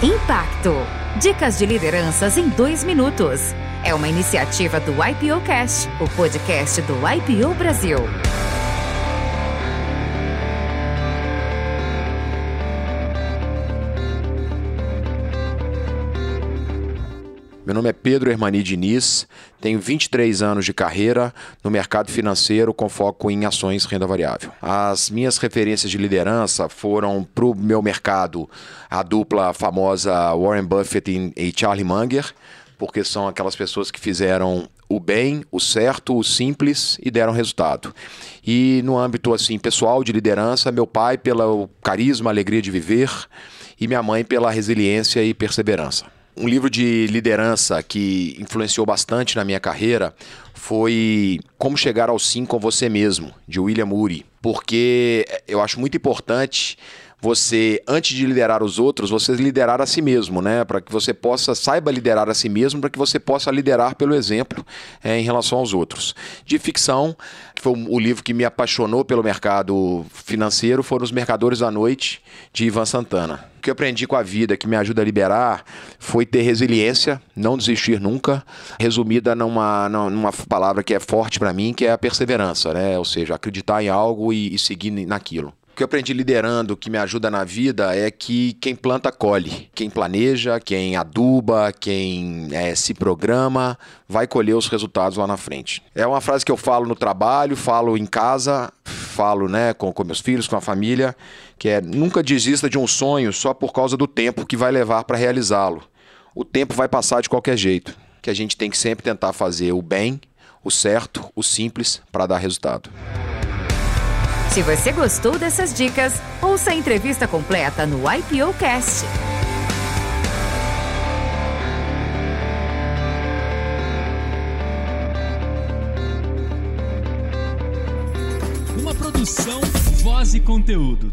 Impacto. Dicas de lideranças em dois minutos. É uma iniciativa do IPO Cast, o podcast do IPO Brasil. Meu nome é Pedro Hermani Diniz, tenho 23 anos de carreira no mercado financeiro com foco em ações renda variável. As minhas referências de liderança foram para o meu mercado a dupla famosa Warren Buffett e Charlie Munger, porque são aquelas pessoas que fizeram o bem, o certo, o simples e deram resultado. E no âmbito assim pessoal de liderança, meu pai pelo carisma, alegria de viver e minha mãe pela resiliência e perseverança. Um livro de liderança que influenciou bastante na minha carreira foi Como Chegar ao Sim com Você Mesmo, de William Ury, porque eu acho muito importante você, antes de liderar os outros, você liderar a si mesmo, né? Para que você possa, saiba liderar a si mesmo, para que você possa liderar pelo exemplo é, em relação aos outros. De ficção, que foi o livro que me apaixonou pelo mercado financeiro, foram Os Mercadores da Noite, de Ivan Santana. O que eu aprendi com a vida que me ajuda a liberar foi ter resiliência, não desistir nunca, resumida numa, numa palavra que é forte para mim, que é a perseverança, né? Ou seja, acreditar em algo e, e seguir naquilo que eu aprendi liderando, que me ajuda na vida, é que quem planta, colhe. Quem planeja, quem aduba, quem é, se programa, vai colher os resultados lá na frente. É uma frase que eu falo no trabalho, falo em casa, falo né, com, com meus filhos, com a família, que é nunca desista de um sonho só por causa do tempo que vai levar para realizá-lo. O tempo vai passar de qualquer jeito. Que a gente tem que sempre tentar fazer o bem, o certo, o simples para dar resultado. Se você gostou dessas dicas, ouça a entrevista completa no IPO Cast. Uma produção, voz e conteúdo.